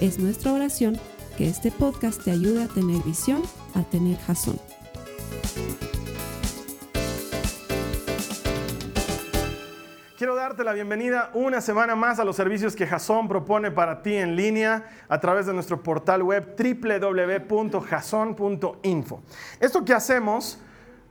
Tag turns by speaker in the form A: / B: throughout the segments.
A: Es nuestra oración que este podcast te ayude a tener visión, a tener jazón.
B: Quiero darte la bienvenida una semana más a los servicios que Jason propone para ti en línea a través de nuestro portal web www.jason.info. Esto que hacemos,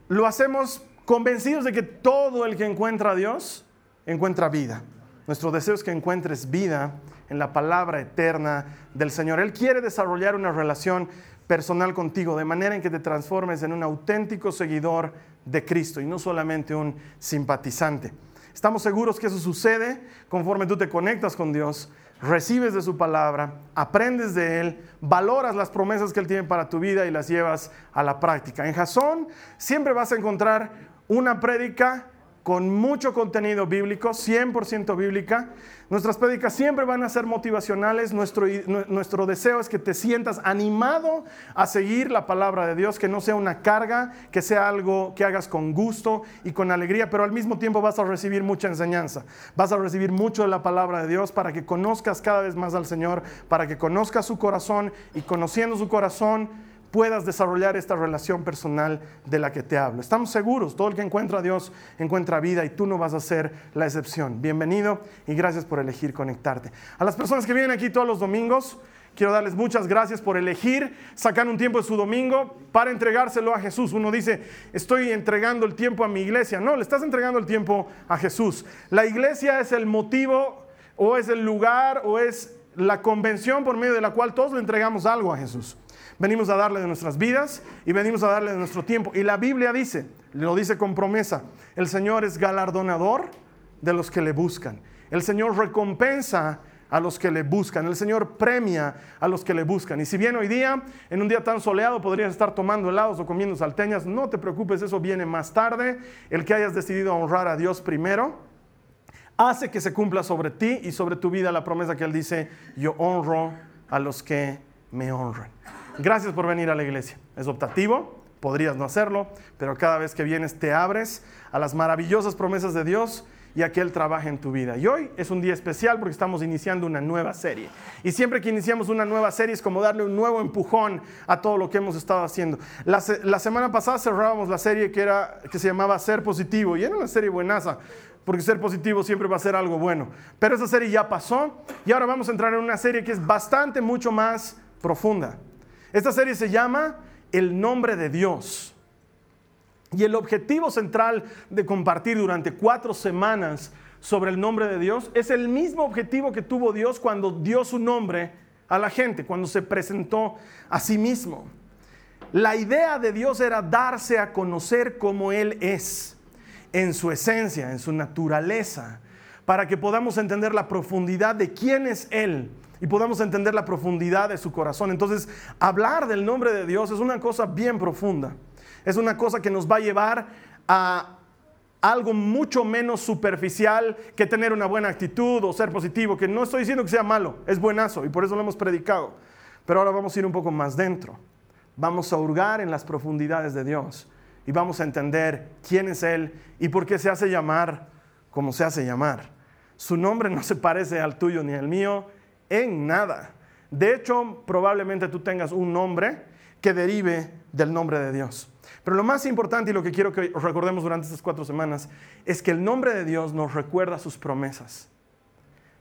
B: lo hacemos convencidos de que todo el que encuentra a Dios encuentra vida. Nuestro deseo es que encuentres vida en la palabra eterna del Señor. Él quiere desarrollar una relación personal contigo, de manera en que te transformes en un auténtico seguidor de Cristo y no solamente un simpatizante. Estamos seguros que eso sucede conforme tú te conectas con Dios, recibes de su palabra, aprendes de Él, valoras las promesas que Él tiene para tu vida y las llevas a la práctica. En Jasón siempre vas a encontrar una prédica con mucho contenido bíblico, 100% bíblica. Nuestras prédicas siempre van a ser motivacionales. Nuestro, nuestro deseo es que te sientas animado a seguir la palabra de Dios, que no sea una carga, que sea algo que hagas con gusto y con alegría, pero al mismo tiempo vas a recibir mucha enseñanza. Vas a recibir mucho de la palabra de Dios para que conozcas cada vez más al Señor, para que conozcas su corazón y conociendo su corazón puedas desarrollar esta relación personal de la que te hablo. Estamos seguros, todo el que encuentra a Dios encuentra vida y tú no vas a ser la excepción. Bienvenido y gracias por elegir conectarte. A las personas que vienen aquí todos los domingos, quiero darles muchas gracias por elegir sacar un tiempo de su domingo para entregárselo a Jesús. Uno dice, estoy entregando el tiempo a mi iglesia. No, le estás entregando el tiempo a Jesús. La iglesia es el motivo o es el lugar o es la convención por medio de la cual todos le entregamos algo a Jesús. Venimos a darle de nuestras vidas y venimos a darle de nuestro tiempo. Y la Biblia dice, lo dice con promesa, el Señor es galardonador de los que le buscan. El Señor recompensa a los que le buscan. El Señor premia a los que le buscan. Y si bien hoy día, en un día tan soleado, podrías estar tomando helados o comiendo salteñas, no te preocupes, eso viene más tarde. El que hayas decidido honrar a Dios primero, hace que se cumpla sobre ti y sobre tu vida la promesa que Él dice, yo honro a los que me honran. Gracias por venir a la iglesia. Es optativo, podrías no hacerlo, pero cada vez que vienes te abres a las maravillosas promesas de Dios y a que Él trabaje en tu vida. Y hoy es un día especial porque estamos iniciando una nueva serie. Y siempre que iniciamos una nueva serie es como darle un nuevo empujón a todo lo que hemos estado haciendo. La, semana pasada cerrábamos la serie que, era, que se llamaba Ser Positivo y era una serie buenaza porque ser positivo siempre va a ser algo bueno. Pero esa serie ya pasó y ahora vamos a entrar en una serie que es bastante, mucho más profunda. Esta serie se llama El nombre de Dios. Y el objetivo central de compartir durante cuatro semanas sobre el nombre de Dios es el mismo objetivo que tuvo Dios cuando dio su nombre a la gente, cuando se presentó a sí mismo. La idea de Dios era darse a conocer como Él es, en su esencia, en su naturaleza, para que podamos entender la profundidad de quién es Él y podamos entender la profundidad de su corazón. Entonces, hablar del nombre de Dios es una cosa bien profunda. Es una cosa que nos va a llevar a algo mucho menos superficial que tener una buena actitud o ser positivo, que no estoy diciendo que sea malo, es buenazo y por eso lo hemos predicado. Pero ahora vamos a ir un poco más dentro. Vamos a hurgar en las profundidades de Dios y vamos a entender quién es Él y por qué se hace llamar como se hace llamar. Su nombre no se parece al tuyo ni al mío, en nada. De hecho, probablemente tú tengas un nombre que derive del nombre de Dios. Pero lo más importante y lo que quiero que recordemos durante estas cuatro semanas es que el nombre de Dios nos recuerda sus promesas.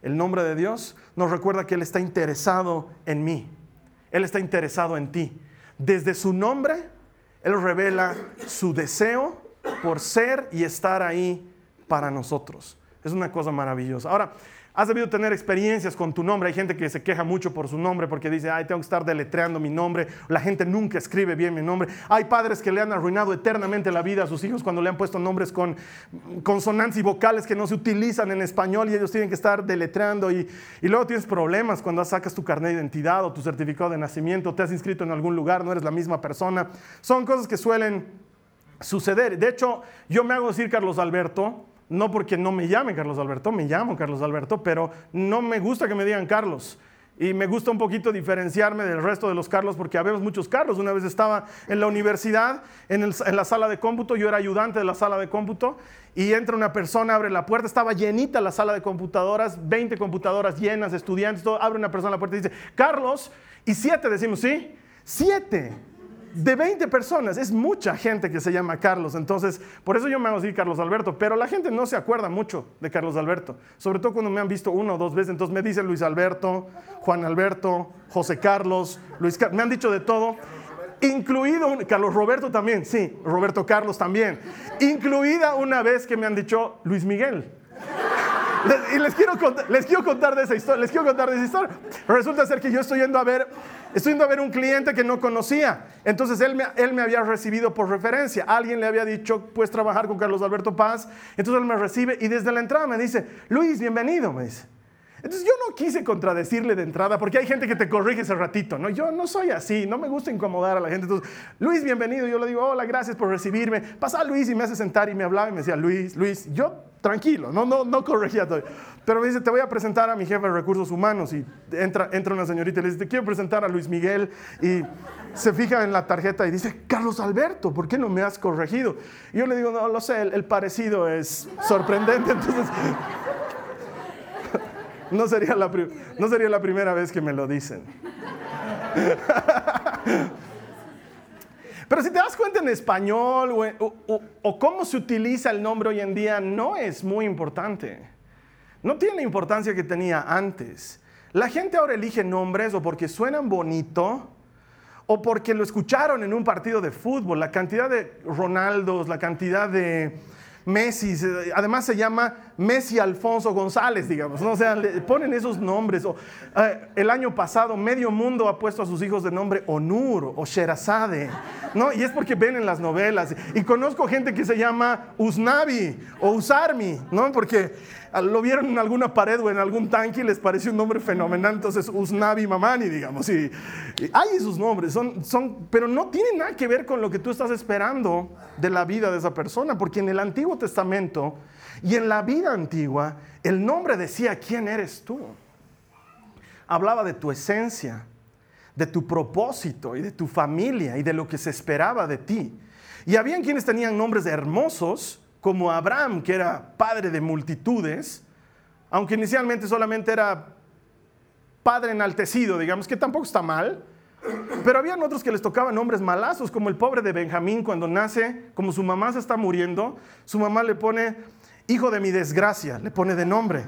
B: El nombre de Dios nos recuerda que Él está interesado en mí. Él está interesado en ti. Desde su nombre, Él revela su deseo por ser y estar ahí para nosotros. Es una cosa maravillosa. Ahora, Has debido tener experiencias con tu nombre. Hay gente que se queja mucho por su nombre porque dice, ay, tengo que estar deletreando mi nombre. La gente nunca escribe bien mi nombre. Hay padres que le han arruinado eternamente la vida a sus hijos cuando le han puesto nombres con consonantes y vocales que no se utilizan en español y ellos tienen que estar deletreando. Y, y luego tienes problemas cuando sacas tu carnet de identidad o tu certificado de nacimiento, te has inscrito en algún lugar, no eres la misma persona. Son cosas que suelen suceder. De hecho, yo me hago decir Carlos Alberto no porque no me llame Carlos Alberto, me llamo Carlos Alberto, pero no me gusta que me digan Carlos. Y me gusta un poquito diferenciarme del resto de los Carlos porque habemos muchos Carlos. Una vez estaba en la universidad, en, la sala de cómputo, yo era ayudante de la sala de cómputo, y entra una persona, abre la puerta, estaba llenita la sala de computadoras, 20 computadoras llenas, estudiantes, todo, abre una persona la puerta y dice, Carlos, y siete decimos, ¿sí? Siete de 20 personas, es mucha gente que se llama Carlos, entonces por eso yo me hago decir Carlos Alberto, pero la gente no se acuerda mucho de Carlos Alberto, sobre todo cuando me han visto una o dos veces, entonces me dicen Luis Alberto, Juan Alberto, José Carlos, Luis me han dicho de todo, incluido Carlos Roberto también, sí, Roberto Carlos también, incluida una vez que me han dicho Luis Miguel. y les quiero, contar, les quiero contar de esa historia, les quiero contar de esa historia. Resulta ser que yo estoy yendo a ver Estoy yendo a ver un cliente que no conocía. Entonces él me, él me había recibido por referencia. Alguien le había dicho, puedes trabajar con Carlos Alberto Paz. Entonces él me recibe y desde la entrada me dice, Luis, bienvenido, me dice. Entonces yo no quise contradecirle de entrada porque hay gente que te corrige ese ratito, ¿no? Yo no soy así, no me gusta incomodar a la gente. Entonces, Luis, bienvenido. Yo le digo, hola, gracias por recibirme. Pasa Luis y me hace sentar y me hablaba y me decía, Luis, Luis, yo tranquilo, no, no, no corregía todo. Pero me dice, te voy a presentar a mi jefe de recursos humanos. Y entra, entra una señorita y le dice, te quiero presentar a Luis Miguel. Y se fija en la tarjeta y dice, Carlos Alberto, ¿por qué no me has corregido? Y yo le digo, no lo sé, el, el parecido es sorprendente. Entonces, no sería, la, no sería la primera vez que me lo dicen. Pero si te das cuenta en español o, cómo se utiliza el nombre hoy en día, no es muy importante. No tiene la importancia que tenía antes. La gente ahora elige nombres o porque suenan bonito o porque lo escucharon en un partido de fútbol. La cantidad de Ronaldos, la cantidad de Messi, además se llama Messi Alfonso González, digamos, ¿no? o sea, le ponen esos nombres. Eh, el año pasado medio mundo ha puesto a sus hijos de nombre Onur o Sherazade, ¿no? Y es porque ven en las novelas. Y conozco gente que se llama Usnavi o Usarmi, ¿no? Porque lo vieron en alguna pared o en algún tanque y les pareció un nombre fenomenal, entonces Usnavi Mamani, digamos. Y, hay esos nombres, son, son, pero no tienen nada que ver con lo que tú estás esperando de la vida de esa persona, porque en el Antiguo Testamento y en la vida antigua, el nombre decía quién eres tú. Hablaba de tu esencia, de tu propósito y de tu familia y de lo que se esperaba de ti. Y habían quienes tenían nombres hermosos, como Abraham, que era padre de multitudes, aunque inicialmente solamente era padre enaltecido, digamos que tampoco está mal, pero habían otros que les tocaban nombres malazos, como el pobre de Benjamín cuando nace, como su mamá se está muriendo, su mamá le pone hijo de mi desgracia, le pone de nombre.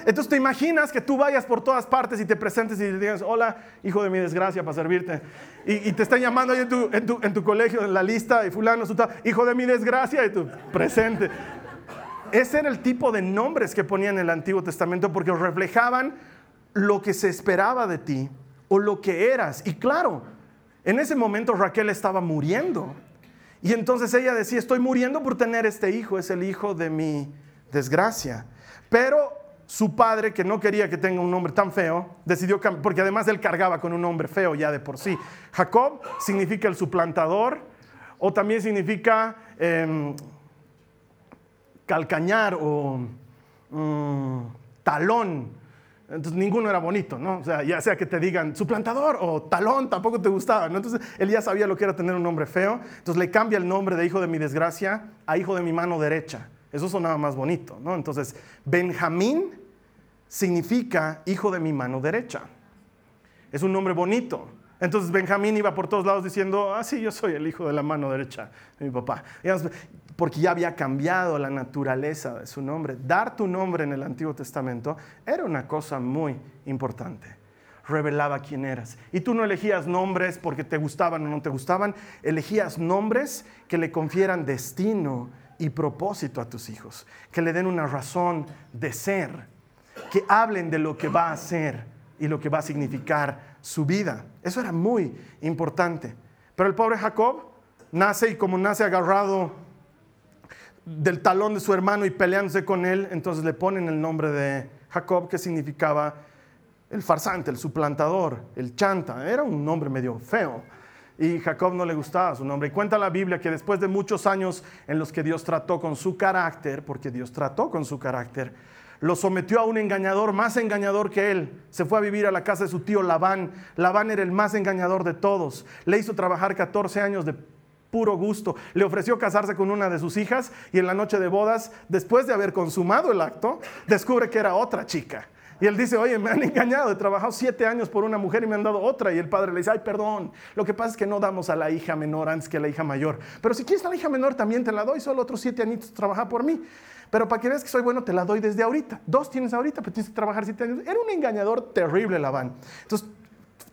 B: Entonces te imaginas que tú vayas por todas partes y te presentes y le digas, hola, hijo de mi desgracia, para servirte. Y, te están llamando ahí en tu, colegio, en la lista, y fulano, hijo de mi desgracia, y tú, presente. Ese era el tipo de nombres que ponían en el Antiguo Testamento porque reflejaban lo que se esperaba de ti o lo que eras. Y claro, en ese momento Raquel estaba muriendo. Y entonces ella decía, estoy muriendo por tener este hijo, es el hijo de mi desgracia. Pero su padre, que no quería que tenga un nombre tan feo, decidió porque además él cargaba con un nombre feo ya de por sí. Jacob significa el suplantador o también significa em, calcañar o mm, talón entonces ninguno era bonito, ¿no? O sea, ya sea que te digan suplantador o talón, tampoco te gustaba, ¿no? Entonces él ya sabía lo que era tener un nombre feo. Entonces le cambia el nombre de hijo de mi desgracia a hijo de mi mano derecha. Eso sonaba más bonito, ¿no? Entonces Benjamín significa hijo de mi mano derecha. Es un nombre bonito. Entonces Benjamín iba por todos lados diciendo, ah, sí, yo soy el hijo de la mano derecha de mi papá porque ya había cambiado la naturaleza de su nombre. Dar tu nombre en el Antiguo Testamento era una cosa muy importante. Revelaba quién eras. Y tú no elegías nombres porque te gustaban o no te gustaban, elegías nombres que le confieran destino y propósito a tus hijos, que le den una razón de ser. que hablen de lo que va a hacer y lo que va a significar su vida. Eso era muy importante. Pero el pobre Jacob nace y como nace agarrado del talón de su hermano y peleándose con él, entonces le ponen el nombre de Jacob, que significaba el farsante, el suplantador, el chanta. Era un nombre medio feo. Y Jacob no le gustaba su nombre. Y cuenta la Biblia que después de muchos años en los que Dios trató con su carácter, porque Dios trató con su carácter, lo sometió a un engañador más engañador que él. Se fue a vivir a la casa de su tío Labán. Labán era el más engañador de todos. Le hizo trabajar 14 años de puro gusto. Le ofreció casarse con una de sus hijas y en la noche de bodas, después de haber consumado el acto, descubre que era otra chica. Y él dice, oye, me han engañado, he trabajado siete años por una mujer y me han dado otra. Y el padre le dice, ay, perdón, lo que pasa es que no damos a la hija menor antes que a la hija mayor. Pero si quieres a la hija menor también te la doy, solo otros siete añitos trabaja por mí. Pero para que veas que soy bueno, te la doy desde ahorita. Dos tienes ahorita, pero tienes que trabajar siete años. Era un engañador terrible, Labán. Entonces,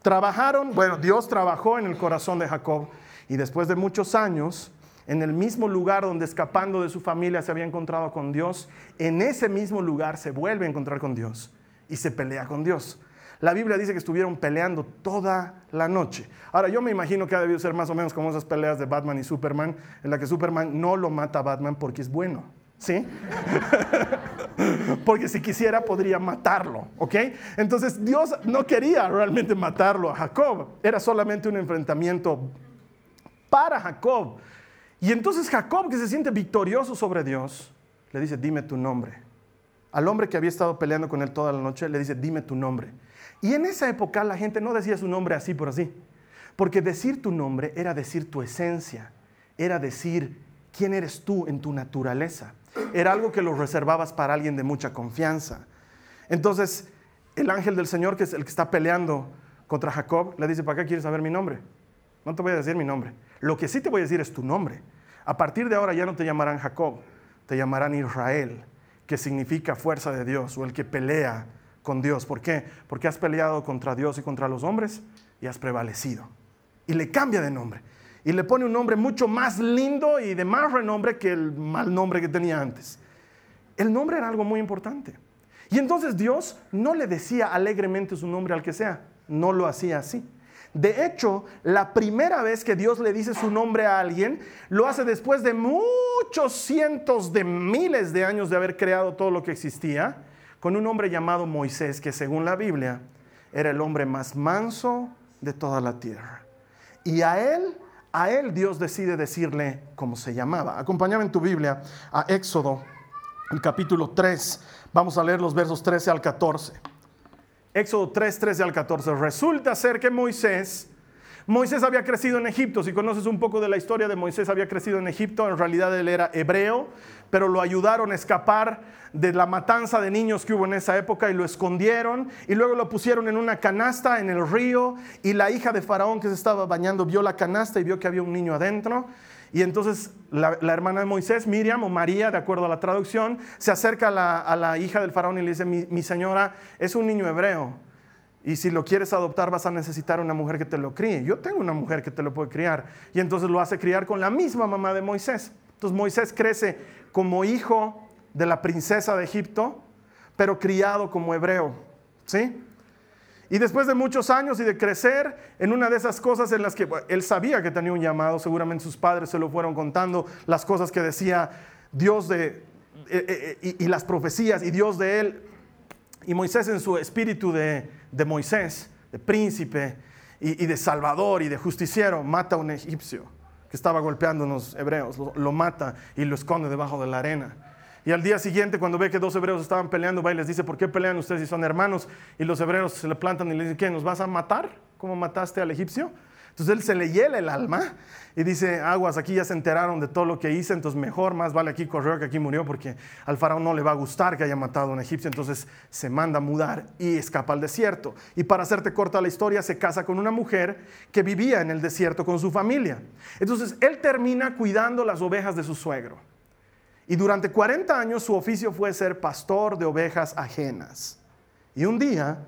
B: trabajaron, bueno, Dios trabajó en el corazón de Jacob. Y después de muchos años, en el mismo lugar donde escapando de su familia se había encontrado con Dios, en ese mismo lugar se vuelve a encontrar con Dios y se pelea con Dios. La Biblia dice que estuvieron peleando toda la noche. Ahora, yo me imagino que ha debido ser más o menos como esas peleas de Batman y Superman, en la que Superman no lo mata a Batman porque es bueno. ¿Sí? porque si quisiera podría matarlo, ¿ok? Entonces Dios no quería realmente matarlo a Jacob, era solamente un enfrentamiento para Jacob. Y entonces Jacob, que se siente victorioso sobre Dios, le dice, dime tu nombre. Al hombre que había estado peleando con él toda la noche, le dice, dime tu nombre. Y en esa época la gente no decía su nombre así por así, porque decir tu nombre era decir tu esencia, era decir quién eres tú en tu naturaleza. Era algo que lo reservabas para alguien de mucha confianza. Entonces, el ángel del Señor, que es el que está peleando contra Jacob, le dice, ¿para qué quieres saber mi nombre? No te voy a decir mi nombre. Lo que sí te voy a decir es tu nombre. A partir de ahora ya no te llamarán Jacob, te llamarán Israel, que significa fuerza de Dios o el que pelea con Dios. ¿Por qué? Porque has peleado contra Dios y contra los hombres y has prevalecido. Y le cambia de nombre. Y le pone un nombre mucho más lindo y de más renombre que el mal nombre que tenía antes. El nombre era algo muy importante. Y entonces Dios no le decía alegremente su nombre al que sea, no lo hacía así. De hecho, la primera vez que Dios le dice su nombre a alguien, lo hace después de muchos cientos de miles de años de haber creado todo lo que existía, con un hombre llamado Moisés, que según la Biblia era el hombre más manso de toda la tierra. Y a él, a él Dios decide decirle cómo se llamaba. Acompáñame en tu Biblia a Éxodo, el capítulo 3. Vamos a leer los versos 13 al 14. Éxodo 3, 13 al 14. Resulta ser que Moisés, Moisés había crecido en Egipto. Si conoces un poco de la historia de Moisés, había crecido en Egipto. En realidad él era hebreo, pero lo ayudaron a escapar de la matanza de niños que hubo en esa época y lo escondieron y luego lo pusieron en una canasta en el río y la hija de Faraón que se estaba bañando vio la canasta y vio que había un niño adentro y entonces la, hermana de Moisés, Miriam o María, de acuerdo a la traducción, se acerca a la, hija del faraón y le dice, mi, señora es un niño hebreo. Y si lo quieres adoptar vas a necesitar una mujer que te lo críe. Yo tengo una mujer que te lo puede criar. Y entonces lo hace criar con la misma mamá de Moisés. Entonces Moisés crece como hijo de la princesa de Egipto, pero criado como hebreo. ¿Sí? Y después de muchos años y de crecer en una de esas cosas en las que él sabía que tenía un llamado, seguramente sus padres se lo fueron contando, las cosas que decía Dios de, eh, eh, eh, y, las profecías y Dios de él. Y Moisés en su espíritu de, Moisés, de príncipe y, de salvador y de justiciero, mata a un egipcio que estaba golpeando a unos hebreos, lo mata y lo esconde debajo de la arena. Y al día siguiente, cuando ve que dos hebreos estaban peleando, va y les dice, ¿por qué pelean ustedes si son hermanos? Y los hebreos se le plantan y le dicen, ¿qué? ¿Nos vas a matar? ¿Cómo mataste al egipcio? Entonces él se le hiela el alma y dice, aguas, aquí ya se enteraron de todo lo que hice, entonces mejor, más vale aquí corrió que aquí murió, porque al faraón no le va a gustar que haya matado a un egipcio, entonces se manda a mudar y escapa al desierto. Y para hacerte corta la historia, se casa con una mujer que vivía en el desierto con su familia. Entonces él termina cuidando las ovejas de su suegro. Y durante 40 años su oficio fue ser pastor de ovejas ajenas. Y un día,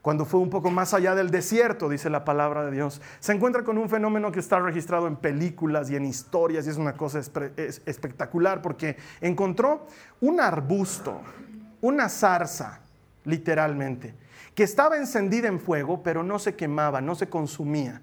B: cuando fue un poco más allá del desierto, dice la palabra de Dios, se encuentra con un fenómeno que está registrado en películas y en historias y es una cosa espectacular porque encontró un arbusto, una zarza literalmente, que estaba encendida en fuego, pero no se quemaba, no se consumía.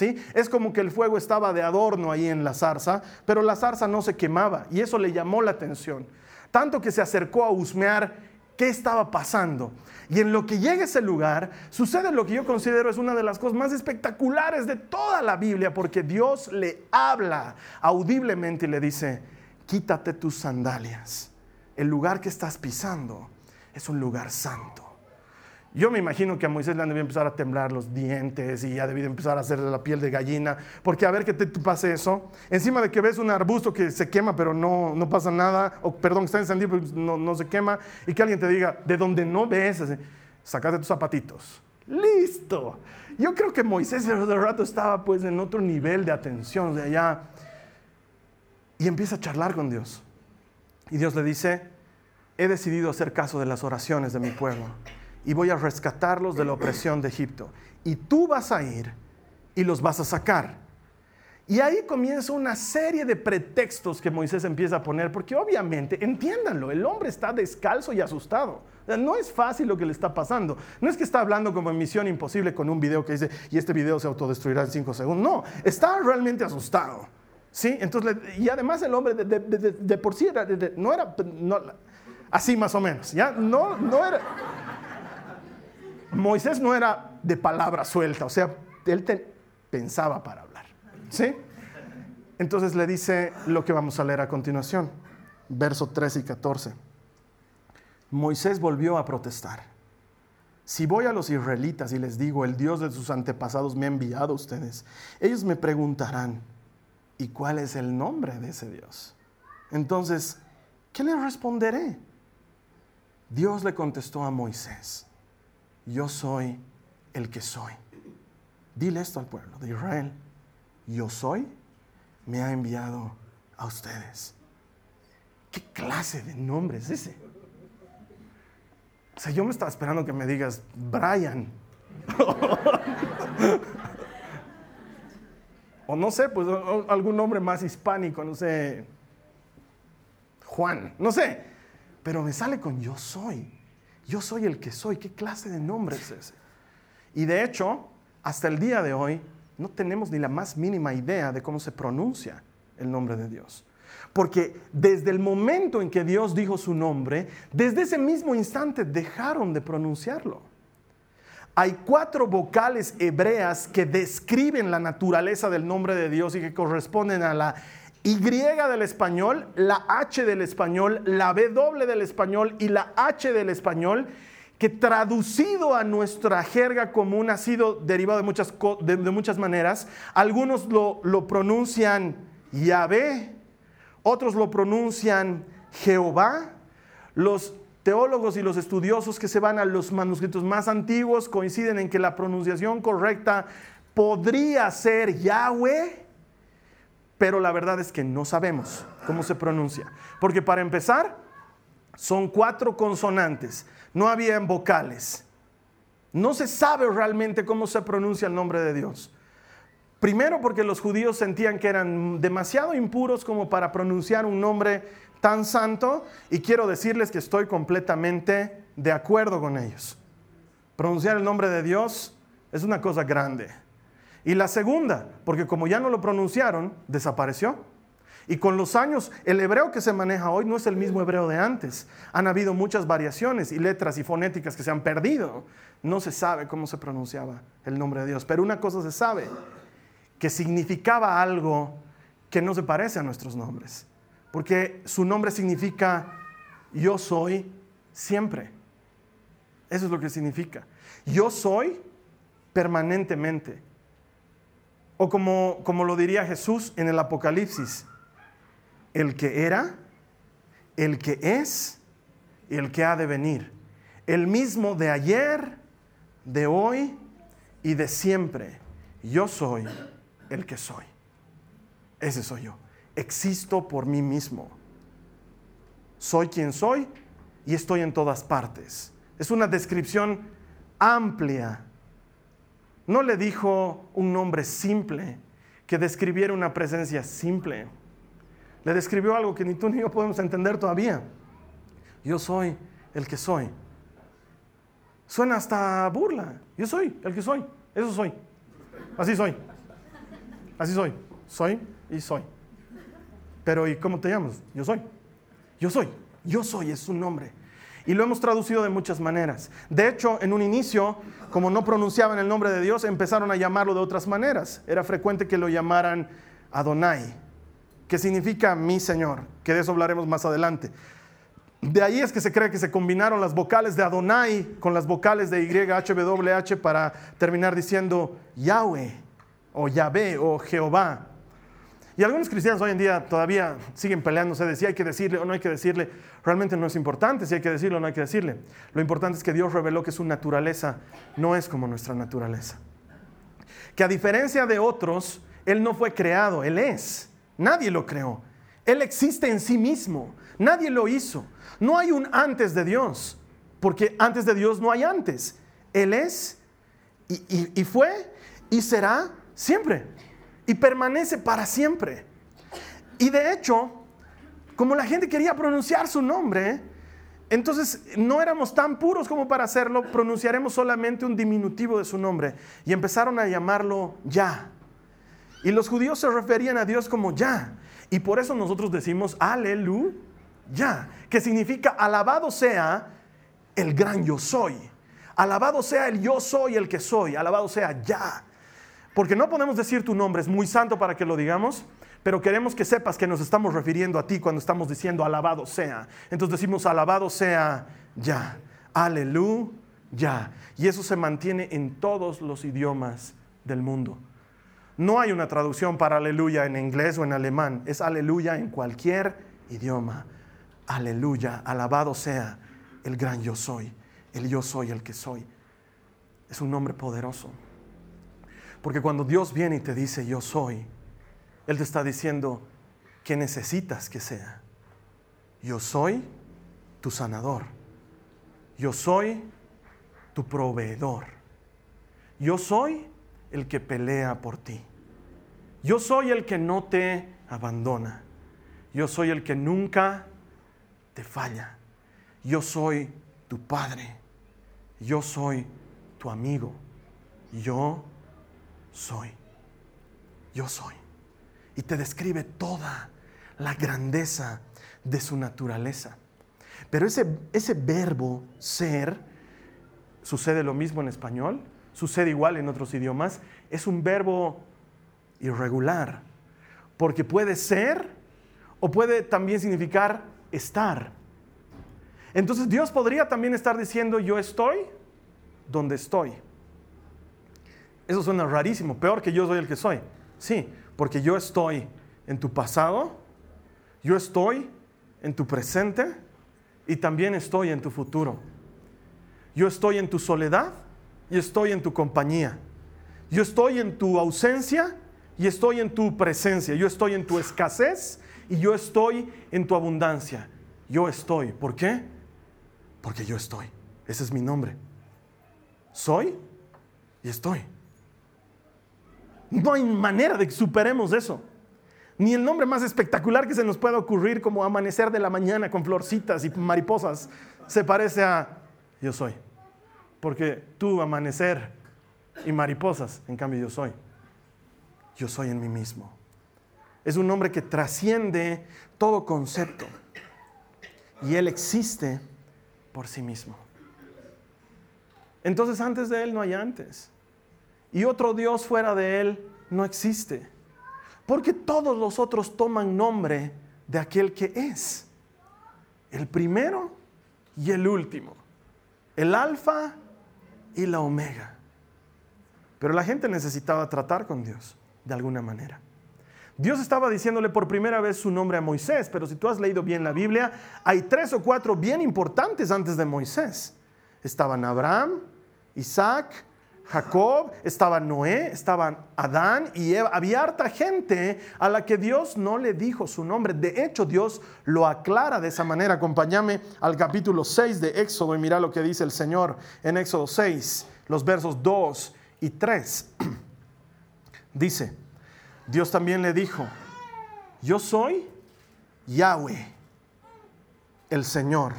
B: Es como que el fuego estaba de adorno ahí en la zarza, pero la zarza no se quemaba y eso le llamó la atención. Tanto que se acercó a husmear qué estaba pasando. Y en lo que llega a ese lugar, sucede lo que yo considero es una de las cosas más espectaculares de toda la Biblia, porque Dios le habla audiblemente y le dice, quítate tus sandalias. El lugar que estás pisando es un lugar santo. Yo me imagino que a Moisés le han debido empezar a temblar los dientes y ya debido empezar a hacer la piel de gallina, porque a ver que te, pase eso. Encima de que ves un arbusto que se quema pero no, no pasa nada, o perdón, está encendido pero no, no se quema, y que alguien te diga, de donde no ves, sacate tus zapatitos. Listo. Yo creo que Moisés de rato estaba pues en otro nivel de atención, de allá, y empieza a charlar con Dios. Y Dios le dice, he decidido hacer caso de las oraciones de mi pueblo y voy a rescatarlos de la opresión de Egipto. Y tú vas a ir y los vas a sacar. Y ahí comienza una serie de pretextos que Moisés empieza a poner, porque obviamente, entiéndanlo, el hombre está descalzo y asustado. No es fácil lo que le está pasando. No es que está hablando como en Misión Imposible con un video que dice, y este video se autodestruirá en cinco segundos. No, está realmente asustado. ¿Sí? Entonces, y además el hombre de, por sí no era, así más o menos, ¿ya? No, no era Moisés no era de palabra suelta, o sea, él pensaba para hablar. ¿Sí? Entonces le dice lo que vamos a leer a continuación, verso 13 y 14. Moisés volvió a protestar. Si voy a los israelitas y les digo, el Dios de sus antepasados me ha enviado a ustedes, ellos me preguntarán, ¿y cuál es el nombre de ese Dios? Entonces, ¿qué les responderé? Dios le contestó a Moisés yo soy el que soy. Dile esto al pueblo de Israel, yo soy, me ha enviado a ustedes. ¿Qué clase de nombre es ese? O sea, yo me estaba esperando que me digas Brian. o no sé, pues algún nombre más hispánico, no sé. Juan, no sé. Pero me sale con yo soy. Yo soy el que soy. ¿Qué clase de nombre es ese? Y de hecho, hasta el día de hoy, no tenemos ni la más mínima idea de cómo se pronuncia el nombre de Dios. Porque desde el momento en que Dios dijo su nombre, desde ese mismo instante dejaron de pronunciarlo. Hay cuatro vocales hebreas que describen la naturaleza del nombre de Dios y que corresponden a la y del español, la H del español, la W del español y la H del español, que traducido a nuestra jerga común ha sido derivado de muchas, de, muchas maneras. Algunos lo, lo pronuncian Yahvé, otros lo pronuncian Jehová. Los teólogos y los estudiosos que se van a los manuscritos más antiguos coinciden en que la pronunciación correcta podría ser Yahweh pero la verdad es que no sabemos cómo se pronuncia. Porque para empezar, son cuatro consonantes, no habían vocales. No se sabe realmente cómo se pronuncia el nombre de Dios. Primero porque los judíos sentían que eran demasiado impuros como para pronunciar un nombre tan santo y quiero decirles que estoy completamente de acuerdo con ellos. Pronunciar el nombre de Dios es una cosa grande. Y la segunda, porque como ya no lo pronunciaron, desapareció. Y con los años, el hebreo que se maneja hoy no es el mismo hebreo de antes. Han habido muchas variaciones y letras y fonéticas que se han perdido. No se sabe cómo se pronunciaba el nombre de Dios. Pero una cosa se sabe, que significaba algo que no se parece a nuestros nombres. Porque su nombre significa yo soy siempre. Eso es lo que significa. Yo soy permanentemente. O como, como lo diría Jesús en el Apocalipsis, el que era, el que es y el que ha de venir. El mismo de ayer, de hoy y de siempre. Yo soy el que soy. Ese soy yo. Existo por mí mismo. Soy quien soy y estoy en todas partes. Es una descripción amplia no le dijo un nombre simple que describiera una presencia simple. Le describió algo que ni tú ni yo podemos entender todavía. Yo soy el que soy. Suena hasta burla. Yo soy el que soy. Eso soy. Así soy. Así soy. Soy y soy. Pero ¿y cómo te llamas? Yo soy. Yo soy. Yo soy es su nombre. Y lo hemos traducido de muchas maneras. De hecho, en un inicio, como no pronunciaban el nombre de Dios, empezaron a llamarlo de otras maneras. Era frecuente que lo llamaran Adonai, que significa mi Señor, que de eso hablaremos más adelante. De ahí es que se cree que se combinaron las vocales de Adonai con las vocales de YHWH para terminar diciendo Yahweh o Yahvé o Jehová. Y algunos cristianos hoy en día todavía siguen peleándose de si hay que decirle o no hay que decirle. Realmente no es importante si hay que decirlo o no hay que decirle. Lo importante es que Dios reveló que su naturaleza no es como nuestra naturaleza. Que a diferencia de otros, Él no fue creado, Él es. Nadie lo creó. Él existe en sí mismo. Nadie lo hizo. No hay un antes de Dios, porque antes de Dios no hay antes. Él es y, y fue y será siempre y permanece para siempre. Y de hecho, como la gente quería pronunciar su nombre, entonces no éramos tan puros como para hacerlo, pronunciaremos solamente un diminutivo de su nombre. Y empezaron a llamarlo Ya. Y los judíos se referían a Dios como Ya. Y por eso nosotros decimos aleluya, que significa alabado sea el gran yo soy. Alabado sea el yo soy el que soy. Alabado sea Ya. Porque no podemos decir tu nombre, es muy santo para que lo digamos, pero queremos que sepas que nos estamos refiriendo a ti cuando estamos diciendo alabado sea. Entonces decimos alabado sea ya, aleluya. Y eso se mantiene en todos los idiomas del mundo. No hay una traducción para aleluya en inglés o en alemán, es aleluya en cualquier idioma. Aleluya, alabado sea el gran yo soy, el yo soy el que soy. Es un nombre poderoso. Porque cuando Dios viene y te dice yo soy, Él te está diciendo que necesitas que sea. Yo soy tu sanador. Yo soy tu proveedor. Yo soy el que pelea por ti. Yo soy el que no te abandona. Yo soy el que nunca te falla. Yo soy tu padre. Yo soy tu amigo. Yo soy. Yo soy. Y te describe toda la grandeza de su naturaleza. Pero ese, ese verbo ser, sucede lo mismo en español, sucede igual en otros idiomas, es un verbo irregular, porque puede ser o puede también significar estar. Entonces Dios podría también estar diciendo yo estoy donde estoy. Eso suena rarísimo, peor que yo soy el que soy. Sí, porque yo estoy en tu pasado, yo estoy en tu presente y también estoy en tu futuro. Yo estoy en tu soledad y estoy en tu compañía. Yo estoy en tu ausencia y estoy en tu presencia. Yo estoy en tu escasez y yo estoy en tu abundancia. Yo estoy. ¿Por qué? Porque yo estoy. Ese es mi nombre. Soy y estoy. No hay manera de que superemos eso. Ni el nombre más espectacular que se nos pueda ocurrir como amanecer de la mañana con florcitas y mariposas se parece a yo soy. Porque tú amanecer y mariposas, en cambio yo soy. Yo soy en mí mismo. Es un nombre que trasciende todo concepto. Y Él existe por sí mismo. Entonces antes de Él no hay antes y otro Dios fuera de Él no existe. Porque todos los otros toman nombre de aquel que es. El primero y el último. El alfa y la omega. Pero la gente necesitaba tratar con Dios de alguna manera. Dios estaba diciéndole por primera vez su nombre a Moisés, pero si tú has leído bien la Biblia, hay tres o cuatro bien importantes antes de Moisés. Estaban Abraham, Isaac, Jacob, estaba Noé, estaban Adán y Eva. Había harta gente a la que Dios no le dijo su nombre. De hecho, Dios lo aclara de esa manera. Acompáñame al capítulo 6 de Éxodo y mira lo que dice el Señor en Éxodo 6, los versos 2 y 3. Dice, Dios también le dijo, yo soy Yahweh, el Señor.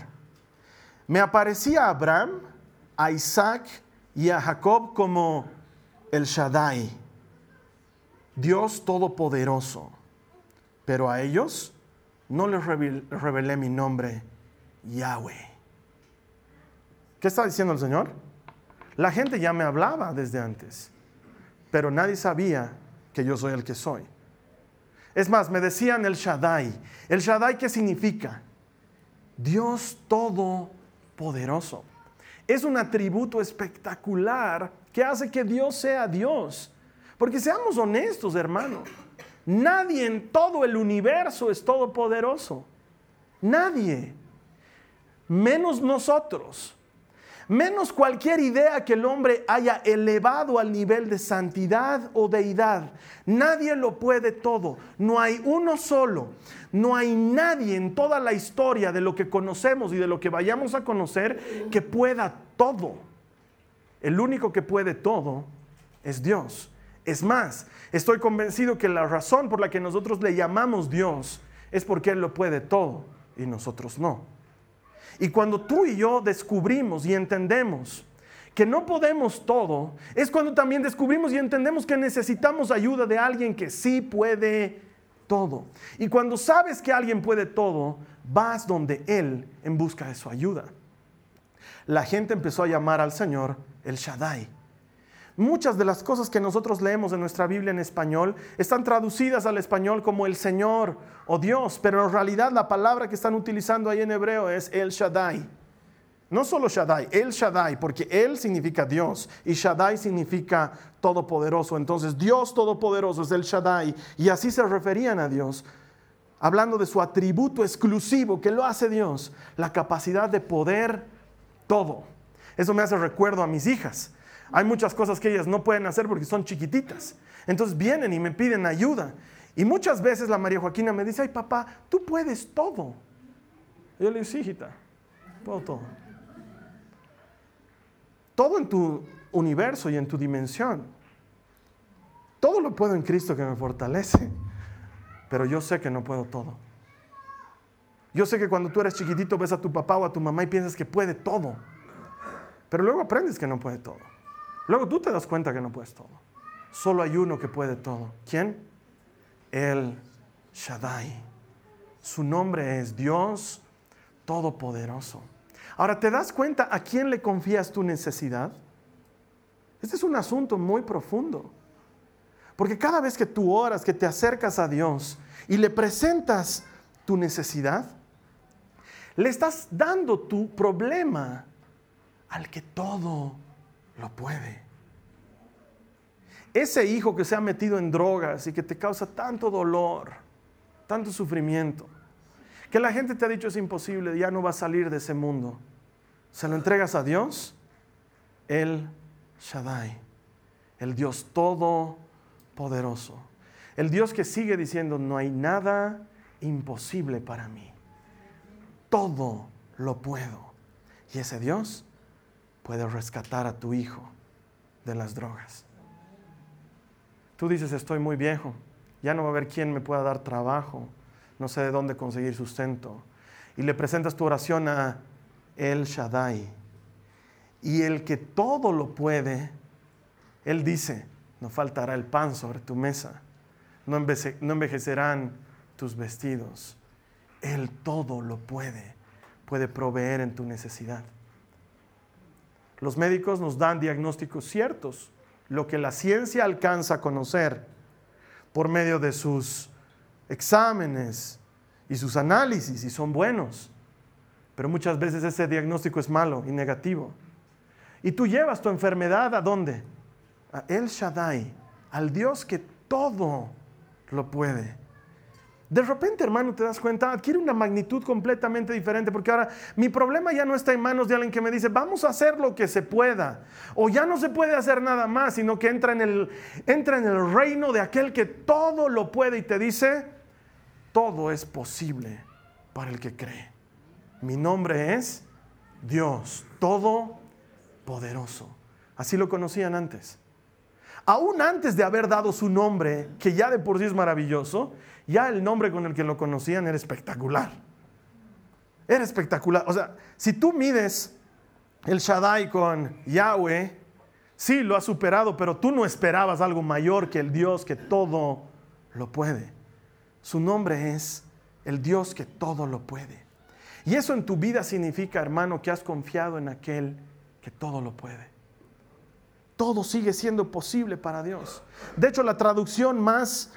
B: Me aparecía Abraham a Isaac y a Jacob como el Shaddai, Dios Todopoderoso, pero a ellos no les revelé mi nombre, Yahweh. ¿Qué está diciendo el Señor? La gente ya me hablaba desde antes, pero nadie sabía que yo soy el que soy. Es más, me decían el Shaddai. ¿El Shaddai qué significa? Dios Todopoderoso. Es un atributo espectacular que hace que Dios sea Dios. Porque seamos honestos, hermano, nadie en todo el universo es todopoderoso. Nadie. Menos nosotros menos cualquier idea que el hombre haya elevado al nivel de santidad o deidad. Nadie lo puede todo. No hay uno solo. No hay nadie en toda la historia de lo que conocemos y de lo que vayamos a conocer que pueda todo. El único que puede todo es Dios. Es más, estoy convencido que la razón por la que nosotros le llamamos Dios es porque Él lo puede todo y nosotros no. Y cuando tú y yo descubrimos y entendemos que no podemos todo, es cuando también descubrimos y entendemos que necesitamos ayuda de alguien que sí puede todo. Y cuando sabes que alguien puede todo, vas donde Él en busca de su ayuda. La gente empezó a llamar al Señor el Shaddai. Muchas de las cosas que nosotros leemos en nuestra Biblia en español están traducidas al español como el Señor o Dios, pero en realidad la palabra que están utilizando ahí en hebreo es el Shaddai. No solo Shaddai, el Shaddai, porque él significa Dios y Shaddai significa todopoderoso. Entonces Dios todopoderoso es el Shaddai y así se referían a Dios, hablando de su atributo exclusivo que lo hace Dios, la capacidad de poder todo. Eso me hace recuerdo a mis hijas. Hay muchas cosas que ellas no pueden hacer porque son chiquititas. Entonces vienen y me piden ayuda. Y muchas veces la María Joaquina me dice, ay papá, tú puedes todo. yo le digo, sí, hijita, puedo todo. Todo en tu universo y en tu dimensión. Todo lo puedo en Cristo que me fortalece. Pero yo sé que no puedo todo. Yo sé que cuando tú eres chiquitito ves a tu papá o a tu mamá y piensas que puede todo. Pero luego aprendes que no puede todo. Luego tú te das cuenta que no puedes todo. Solo hay uno que puede todo. ¿Quién? El Shaddai. Su nombre es Dios Todopoderoso. Ahora, ¿te das cuenta a quién le confías tu necesidad? Este es un asunto muy profundo. Porque cada vez que tú oras, que te acercas a Dios y le presentas tu necesidad, le estás dando tu problema al que todo lo puede. Ese hijo que se ha metido en drogas y que te causa tanto dolor, tanto sufrimiento, que la gente te ha dicho es imposible, ya no va a salir de ese mundo. Se lo entregas a Dios, el Shaddai, el Dios todopoderoso, el Dios que sigue diciendo no hay nada imposible para mí. Todo lo puedo. Y ese Dios puede rescatar a tu hijo de las drogas. Tú dices, estoy muy viejo, ya no va a haber quien me pueda dar trabajo, no sé de dónde conseguir sustento. Y le presentas tu oración a El Shaddai. Y el que todo lo puede, Él dice, no faltará el pan sobre tu mesa, no, envejecerán tus vestidos. Él todo lo puede, puede proveer en tu necesidad. Los médicos nos dan diagnósticos ciertos, lo que la ciencia alcanza a conocer por medio de sus exámenes y sus análisis y son buenos. Pero muchas veces ese diagnóstico es malo y negativo. Y tú llevas tu enfermedad a dónde? A El Shaddai, al Dios que todo lo puede. De repente, hermano, te das cuenta, adquiere una magnitud completamente diferente, porque ahora mi problema ya no está en manos de alguien que me dice, vamos a hacer lo que se pueda, o ya no se puede hacer nada más, sino que entra en el, entra en el reino de aquel que todo lo puede y te dice, todo es posible para el que cree. Mi nombre es Dios, Todopoderoso. Así lo conocían antes. Aún antes de haber dado su nombre, que ya de por sí es maravilloso, ya el nombre con el que lo conocían era espectacular. Era espectacular. O sea, si tú mides el Shaddai con Yahweh, sí, lo ha superado, pero tú no esperabas algo mayor que el Dios que todo lo puede. Su nombre es el Dios que todo lo puede. Y eso en tu vida significa, hermano, que has confiado en aquel que todo lo puede. Todo sigue siendo posible para Dios. De hecho, la traducción más,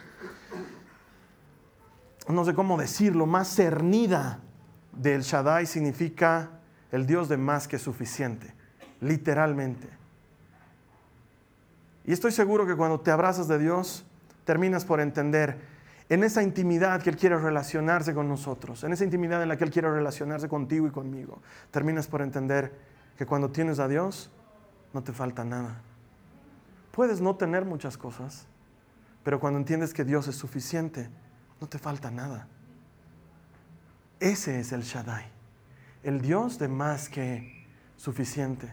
B: no sé cómo decirlo, más cernida del Shaddai significa el Dios de más que suficiente, literalmente. Y estoy seguro que cuando te abrazas de Dios, terminas por entender en esa intimidad que Él quiere relacionarse con nosotros, en esa intimidad en la que Él quiere relacionarse contigo y conmigo, terminas por entender que cuando tienes a Dios, no te falta nada. Puedes no tener muchas cosas, pero cuando entiendes que Dios es suficiente, no te falta nada. Ese es el Shaddai el Dios de más que suficiente.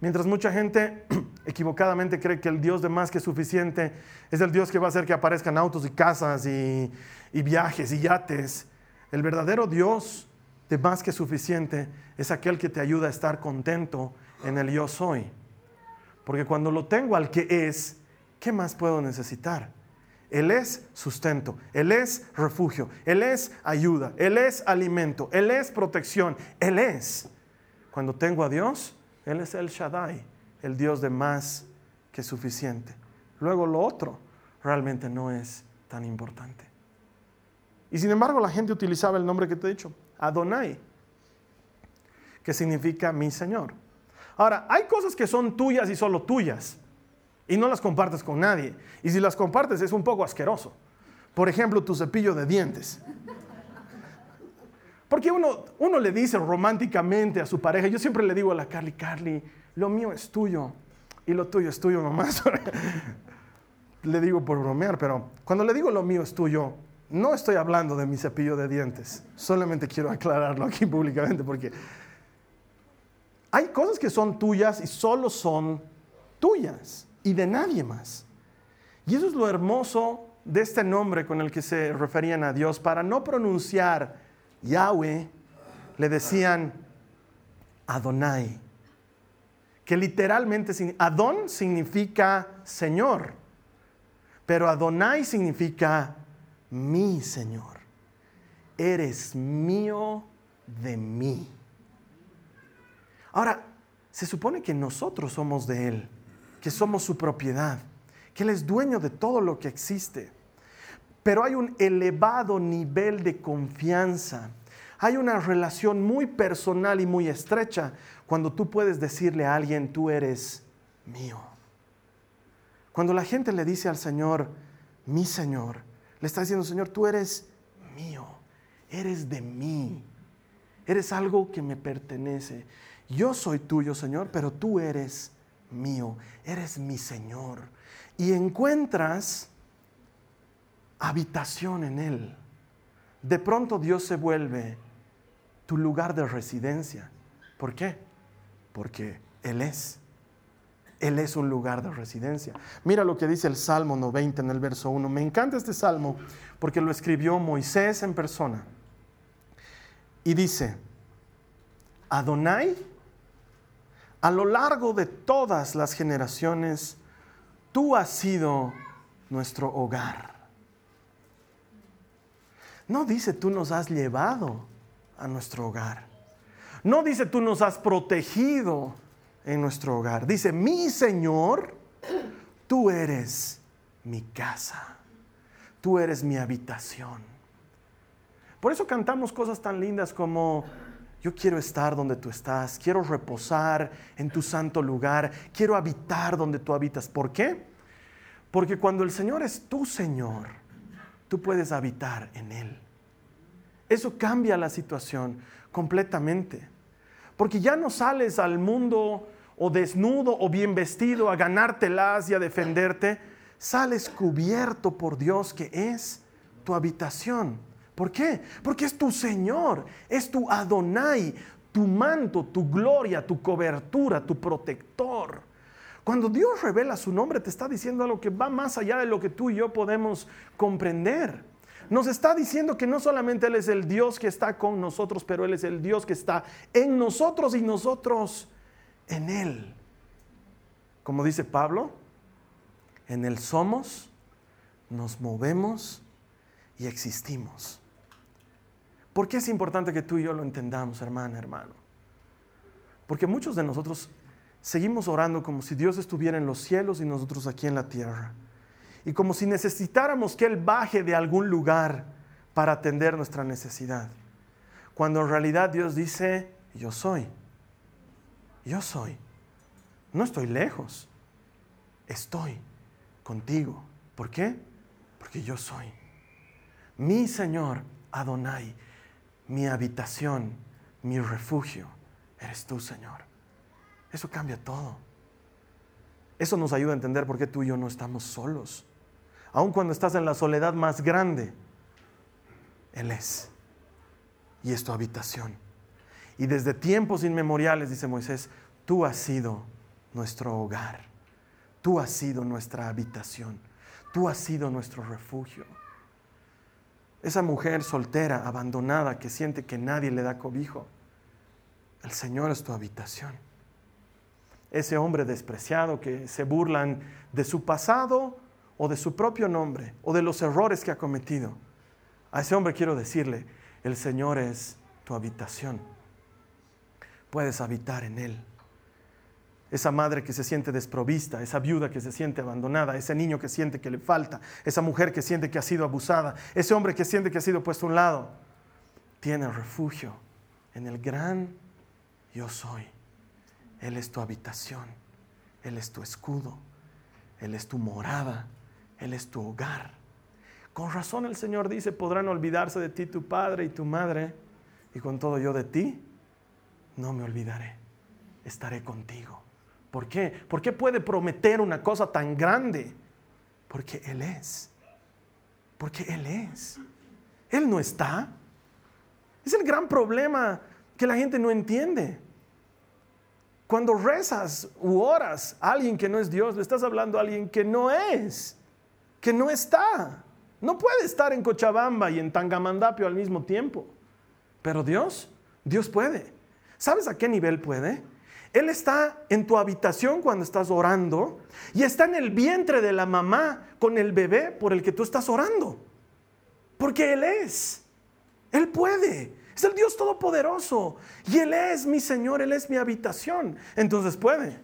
B: Mientras mucha gente equivocadamente cree que el Dios de más que suficiente es el Dios que va a hacer que aparezcan autos y casas y, y viajes y yates, el verdadero Dios de más que suficiente es aquel que te ayuda a estar contento en el yo soy. Porque cuando lo tengo al que es, ¿qué más puedo necesitar? Él es sustento, Él es refugio, Él es ayuda, Él es alimento, Él es protección, Él es. Cuando tengo a Dios, Él es el Shaddai, el Dios de más que suficiente. Luego lo otro realmente no es tan importante. Y sin embargo la gente utilizaba el nombre que te he dicho, Adonai, que significa mi Señor. Ahora, hay cosas que son tuyas y solo tuyas y no las compartes con nadie. Y si las compartes es un poco asqueroso. Por ejemplo, tu cepillo de dientes. Porque uno, uno le dice románticamente a su pareja, yo siempre le digo a la Carly, Carly, lo mío es tuyo y lo tuyo es tuyo nomás. le digo por bromear, pero cuando le digo lo mío es tuyo, no estoy hablando de mi cepillo de dientes. Solamente quiero aclararlo aquí públicamente porque hay cosas que son tuyas y solo son tuyas y de nadie más. Y eso es lo hermoso de este nombre con el que se referían a Dios. Para no pronunciar Yahweh, le decían Adonai, que literalmente Adon significa Señor, pero Adonai significa mi Señor. Eres mío de mí. Ahora, se supone que nosotros somos de Él que somos su propiedad, que Él es dueño de todo lo que existe. Pero hay un elevado nivel de confianza, hay una relación muy personal y muy estrecha cuando tú puedes decirle a alguien, tú eres mío. Cuando la gente le dice al Señor, mi Señor, le está diciendo, Señor, tú eres mío, eres de mí, eres algo que me pertenece. Yo soy tuyo, Señor, pero tú eres mío, eres mi Señor. Y encuentras habitación en Él. De pronto Dios se vuelve tu lugar de residencia. ¿Por qué? Porque Él es. Él es un lugar de residencia. Mira lo que dice el Salmo 90 en el verso 1. Me encanta este salmo porque lo escribió Moisés en persona. Y dice, Adonai a lo largo de todas las generaciones, tú has sido nuestro hogar. No dice tú nos has llevado a nuestro hogar. No dice tú nos has protegido en nuestro hogar. Dice, mi Señor, tú eres mi casa. Tú eres mi habitación. Por eso cantamos cosas tan lindas como yo quiero estar donde tú estás, quiero reposar en tu santo lugar, quiero habitar donde tú habitas. ¿Por qué? Porque cuando el Señor es tu Señor, tú puedes habitar en Él. Eso cambia la situación completamente. Porque ya no sales al mundo o desnudo o bien vestido a ganártelas y a defenderte, sales cubierto por Dios que es tu habitación. ¿Por qué? Porque es tu Señor, es tu Adonai, tu manto, tu gloria, tu cobertura, tu protector. Cuando Dios revela su nombre, te está diciendo algo que va más allá de lo que tú y yo podemos comprender. Nos está diciendo que no solamente Él es el Dios que está con nosotros, pero Él es el Dios que está en nosotros y nosotros en Él. Como dice Pablo, en Él somos, nos movemos y existimos. ¿Por qué es importante que tú y yo lo entendamos, hermana, hermano? Porque muchos de nosotros seguimos orando como si Dios estuviera en los cielos y nosotros aquí en la tierra. Y como si necesitáramos que Él baje de algún lugar para atender nuestra necesidad. Cuando en realidad Dios dice, yo soy. Yo soy. No estoy lejos. Estoy contigo. ¿Por qué? Porque yo soy. Mi Señor Adonai, mi habitación, mi refugio, eres tú, Señor. Eso cambia todo. Eso nos ayuda a entender por qué tú y yo no estamos solos. Aun cuando estás en la soledad más grande, Él es. Y es tu habitación. Y desde tiempos inmemoriales, dice Moisés, tú has sido nuestro hogar. Tú has sido nuestra habitación. Tú has sido nuestro refugio. Esa mujer soltera, abandonada, que siente que nadie le da cobijo. El Señor es tu habitación. Ese hombre despreciado que se burlan de su pasado o de su propio nombre o de los errores que ha cometido. A ese hombre quiero decirle, el Señor es tu habitación. Puedes habitar en Él esa madre que se siente desprovista, esa viuda que se siente abandonada, ese niño que siente que le falta, esa mujer que siente que ha sido abusada, ese hombre que siente que ha sido puesto a un lado, tiene refugio en el gran yo soy. Él es tu habitación, Él es tu escudo, Él es tu morada, Él es tu hogar. Con razón el Señor dice, podrán olvidarse de ti tu padre y tu madre, y con todo yo de ti no me olvidaré, estaré contigo. ¿Por qué? ¿Por qué puede prometer una cosa tan grande? Porque Él es. Porque Él es. Él no está. Es el gran problema que la gente no entiende. Cuando rezas u oras a alguien que no es Dios, le estás hablando a alguien que no es, que no está. No puede estar en Cochabamba y en Tangamandapio al mismo tiempo. Pero Dios, Dios puede. ¿Sabes a qué nivel puede? Él está en tu habitación cuando estás orando y está en el vientre de la mamá con el bebé por el que tú estás orando. Porque Él es. Él puede. Es el Dios Todopoderoso. Y Él es mi Señor, Él es mi habitación. Entonces puede.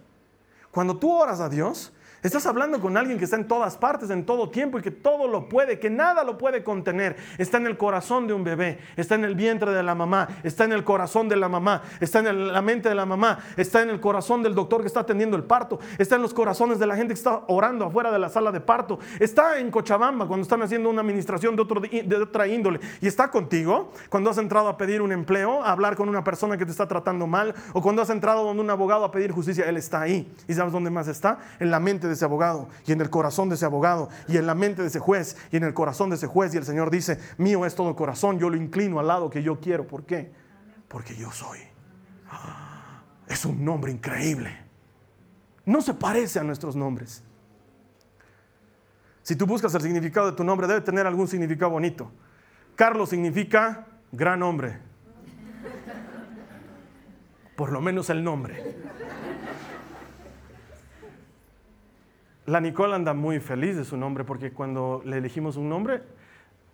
B: Cuando tú oras a Dios, Estás hablando con alguien que está en todas partes, en todo tiempo y que todo lo puede, que nada lo puede contener. Está en el corazón de un bebé, está en el vientre de la mamá, está en el corazón de la mamá, está en la mente de la mamá, está en el corazón del doctor que está atendiendo el parto, está en los corazones de la gente que está orando afuera de la sala de parto, está en Cochabamba cuando están haciendo una administración de, otro, de otra índole y está contigo cuando has entrado a pedir un empleo, a hablar con una persona que te está tratando mal o cuando has entrado donde un abogado a pedir justicia, él está ahí. ¿Y sabes dónde más está? En la mente de ese abogado y en el corazón de ese abogado y en la mente de ese juez y en el corazón de ese juez. Y el Señor dice, mío es todo corazón, yo lo inclino al lado que yo quiero. ¿Por qué? Porque yo soy. Es un nombre increíble. No se parece a nuestros nombres. Si tú buscas el significado de tu nombre, debe tener algún significado bonito. Carlos significa gran hombre. Por lo menos el nombre. La Nicole anda muy feliz de su nombre porque cuando le elegimos un nombre,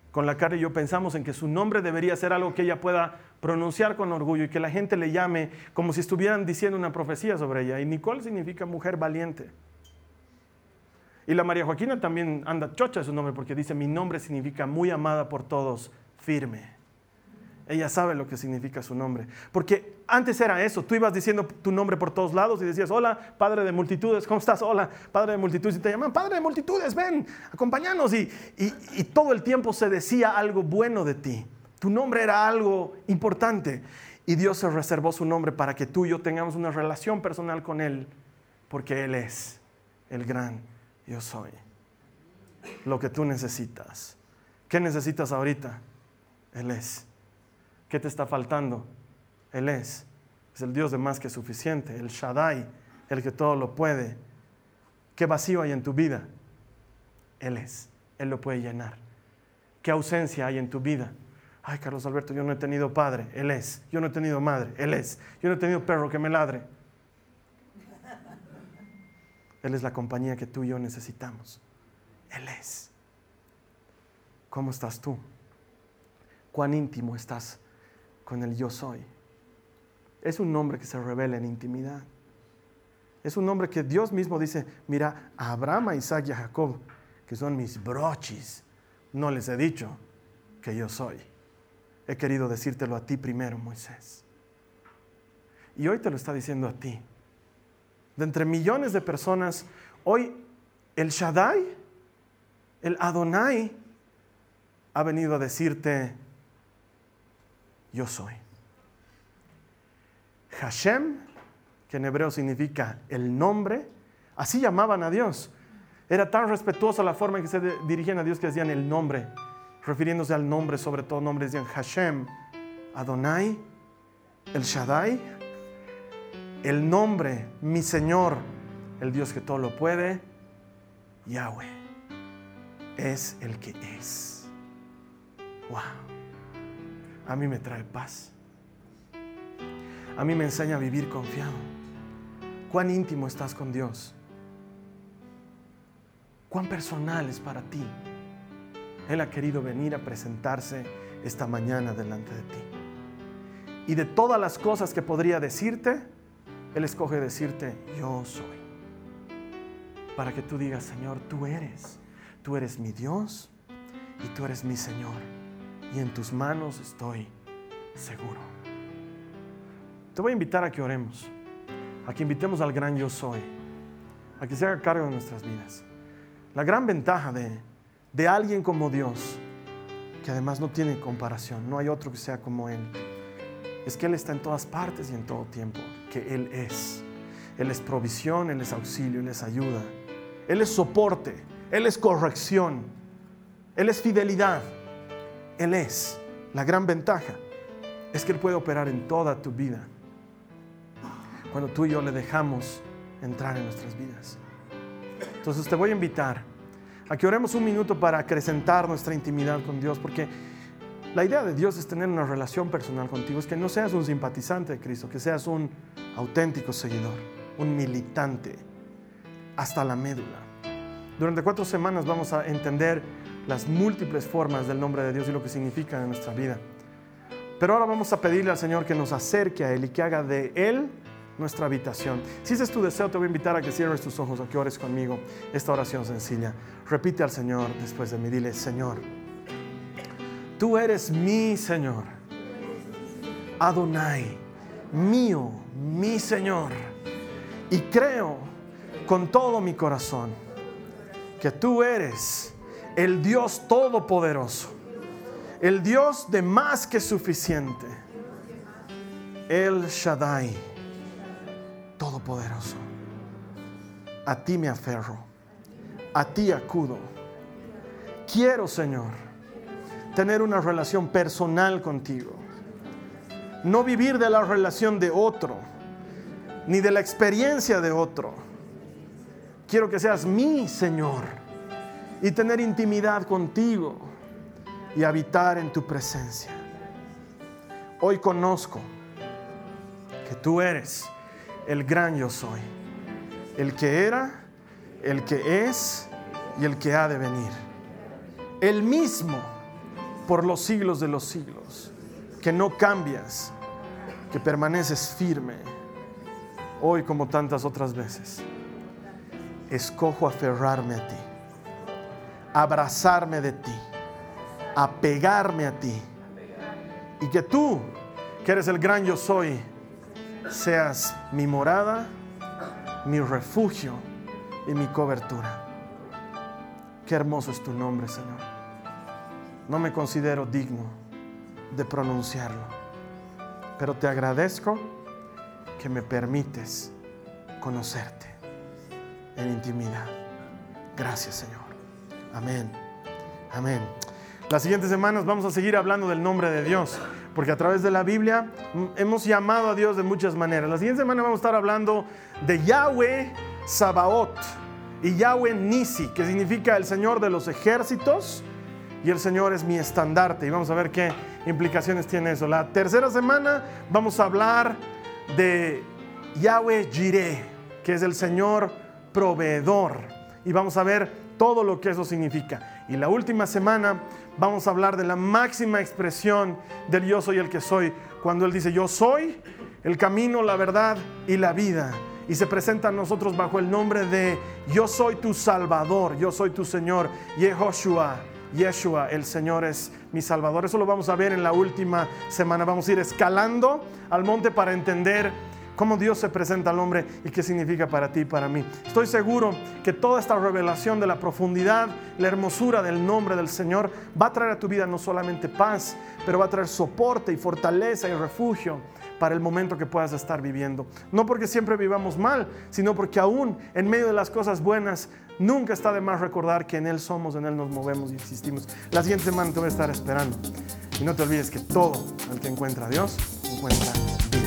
B: con la cara y yo pensamos en que su nombre debería ser algo que ella pueda pronunciar con orgullo y que la gente le llame como si estuvieran diciendo una profecía sobre ella. Y Nicole significa mujer valiente. Y la María Joaquina también anda chocha de su nombre porque dice, mi nombre significa muy amada por todos, firme. Ella sabe lo que significa su nombre. Porque antes era eso, tú ibas diciendo tu nombre por todos lados y decías, hola, Padre de multitudes, ¿cómo estás? Hola, Padre de multitudes. Y te llaman, Padre de multitudes, ven, acompáñanos. Y, y todo el tiempo se decía algo bueno de ti. Tu nombre era algo importante. Y Dios se reservó su nombre para que tú y yo tengamos una relación personal con Él. Porque Él es el gran yo soy. Lo que tú necesitas. ¿Qué necesitas ahorita? Él es. ¿Qué te está faltando? Él es. Es el Dios de más que suficiente, el Shaddai, el que todo lo puede. ¿Qué vacío hay en tu vida? Él es. Él lo puede llenar. ¿Qué ausencia hay en tu vida? Ay, Carlos Alberto, yo no he tenido padre. Él es. Yo no he tenido madre. Él es. Yo no he tenido perro que me ladre. Él es la compañía que tú y yo necesitamos. Él es. ¿Cómo estás tú? ¿Cuán íntimo estás con el yo soy? Es un nombre que se revela en intimidad. Es un nombre que Dios mismo dice, mira, a Abraham, a Isaac y a Jacob, que son mis brochis, no les he dicho que yo soy. He querido decírtelo a ti primero, Moisés. Y hoy te lo está diciendo a ti. De entre millones de personas, hoy el Shaddai, el Adonai, ha venido a decirte, yo soy. Hashem, que en hebreo significa el nombre, así llamaban a Dios. Era tan respetuosa la forma en que se dirigían a Dios que decían el nombre, refiriéndose al nombre, sobre todo nombres, decían Hashem, Adonai, el Shaddai, el nombre, mi Señor, el Dios que todo lo puede, Yahweh, es el que es. Wow. A mí me trae paz. A mí me enseña a vivir confiado. Cuán íntimo estás con Dios. Cuán personal es para ti. Él ha querido venir a presentarse esta mañana delante de ti. Y de todas las cosas que podría decirte, Él escoge decirte, yo soy. Para que tú digas, Señor, tú eres. Tú eres mi Dios y tú eres mi Señor. Y en tus manos estoy seguro. Te voy a invitar a que oremos, a que invitemos al gran yo soy, a que se haga cargo de nuestras vidas. La gran ventaja de, de alguien como Dios, que además no tiene comparación, no hay otro que sea como Él, es que Él está en todas partes y en todo tiempo, que Él es. Él es provisión, Él es auxilio, Él es ayuda, Él es soporte, Él es corrección, Él es fidelidad, Él es. La gran ventaja es que Él puede operar en toda tu vida cuando tú y yo le dejamos entrar en nuestras vidas. Entonces te voy a invitar a que oremos un minuto para acrecentar nuestra intimidad con Dios, porque la idea de Dios es tener una relación personal contigo, es que no seas un simpatizante de Cristo, que seas un auténtico seguidor, un militante hasta la médula. Durante cuatro semanas vamos a entender las múltiples formas del nombre de Dios y lo que significa en nuestra vida. Pero ahora vamos a pedirle al Señor que nos acerque a Él y que haga de Él nuestra habitación. Si ese es tu deseo, te voy a invitar a que cierres tus ojos, a que ores conmigo esta oración sencilla. Repite al Señor después de mí, dile, Señor, tú eres mi Señor. Adonai, mío, mi Señor. Y creo con todo mi corazón que tú eres el Dios todopoderoso, el Dios de más que suficiente, el Shaddai Todopoderoso. A ti me aferro, a ti acudo. Quiero, Señor, tener una relación personal contigo. No vivir de la relación de otro, ni de la experiencia de otro. Quiero que seas mi Señor y tener intimidad contigo y habitar en tu presencia. Hoy conozco que tú eres el gran yo soy, el que era, el que es y el que ha de venir. El mismo por los siglos de los siglos, que no cambias, que permaneces firme, hoy como tantas otras veces. Escojo aferrarme a ti, abrazarme de ti, apegarme a ti, y que tú, que eres el gran yo soy, seas mi morada, mi refugio y mi cobertura. Qué hermoso es tu nombre, Señor. No me considero digno de pronunciarlo, pero te agradezco que me permites conocerte en intimidad. Gracias, Señor. Amén. Amén. Las siguientes semanas vamos a seguir hablando del nombre de Dios porque a través de la Biblia hemos llamado a Dios de muchas maneras. La siguiente semana vamos a estar hablando de Yahweh Sabaoth y Yahweh Nisi, que significa el Señor de los ejércitos y el Señor es mi estandarte. Y vamos a ver qué implicaciones tiene eso. La tercera semana vamos a hablar de Yahweh Jireh, que es el Señor proveedor. Y vamos a ver todo lo que eso significa. Y la última semana vamos a hablar de la máxima expresión del yo soy el que soy, cuando Él dice yo soy el camino, la verdad y la vida. Y se presenta a nosotros bajo el nombre de yo soy tu Salvador, yo soy tu Señor, Yehoshua. Yeshua, el Señor es mi Salvador. Eso lo vamos a ver en la última semana. Vamos a ir escalando al monte para entender cómo Dios se presenta al hombre y qué significa para ti y para mí. Estoy seguro que toda esta revelación de la profundidad, la hermosura del nombre del Señor va a traer a tu vida no solamente paz, pero va a traer soporte y fortaleza y refugio para el momento que puedas estar viviendo. No porque siempre vivamos mal, sino porque aún en medio de las cosas buenas, nunca está de más recordar que en Él somos, en Él nos movemos y existimos. La siguiente semana te voy a estar esperando. Y no te olvides que todo el que encuentra a Dios encuentra vida.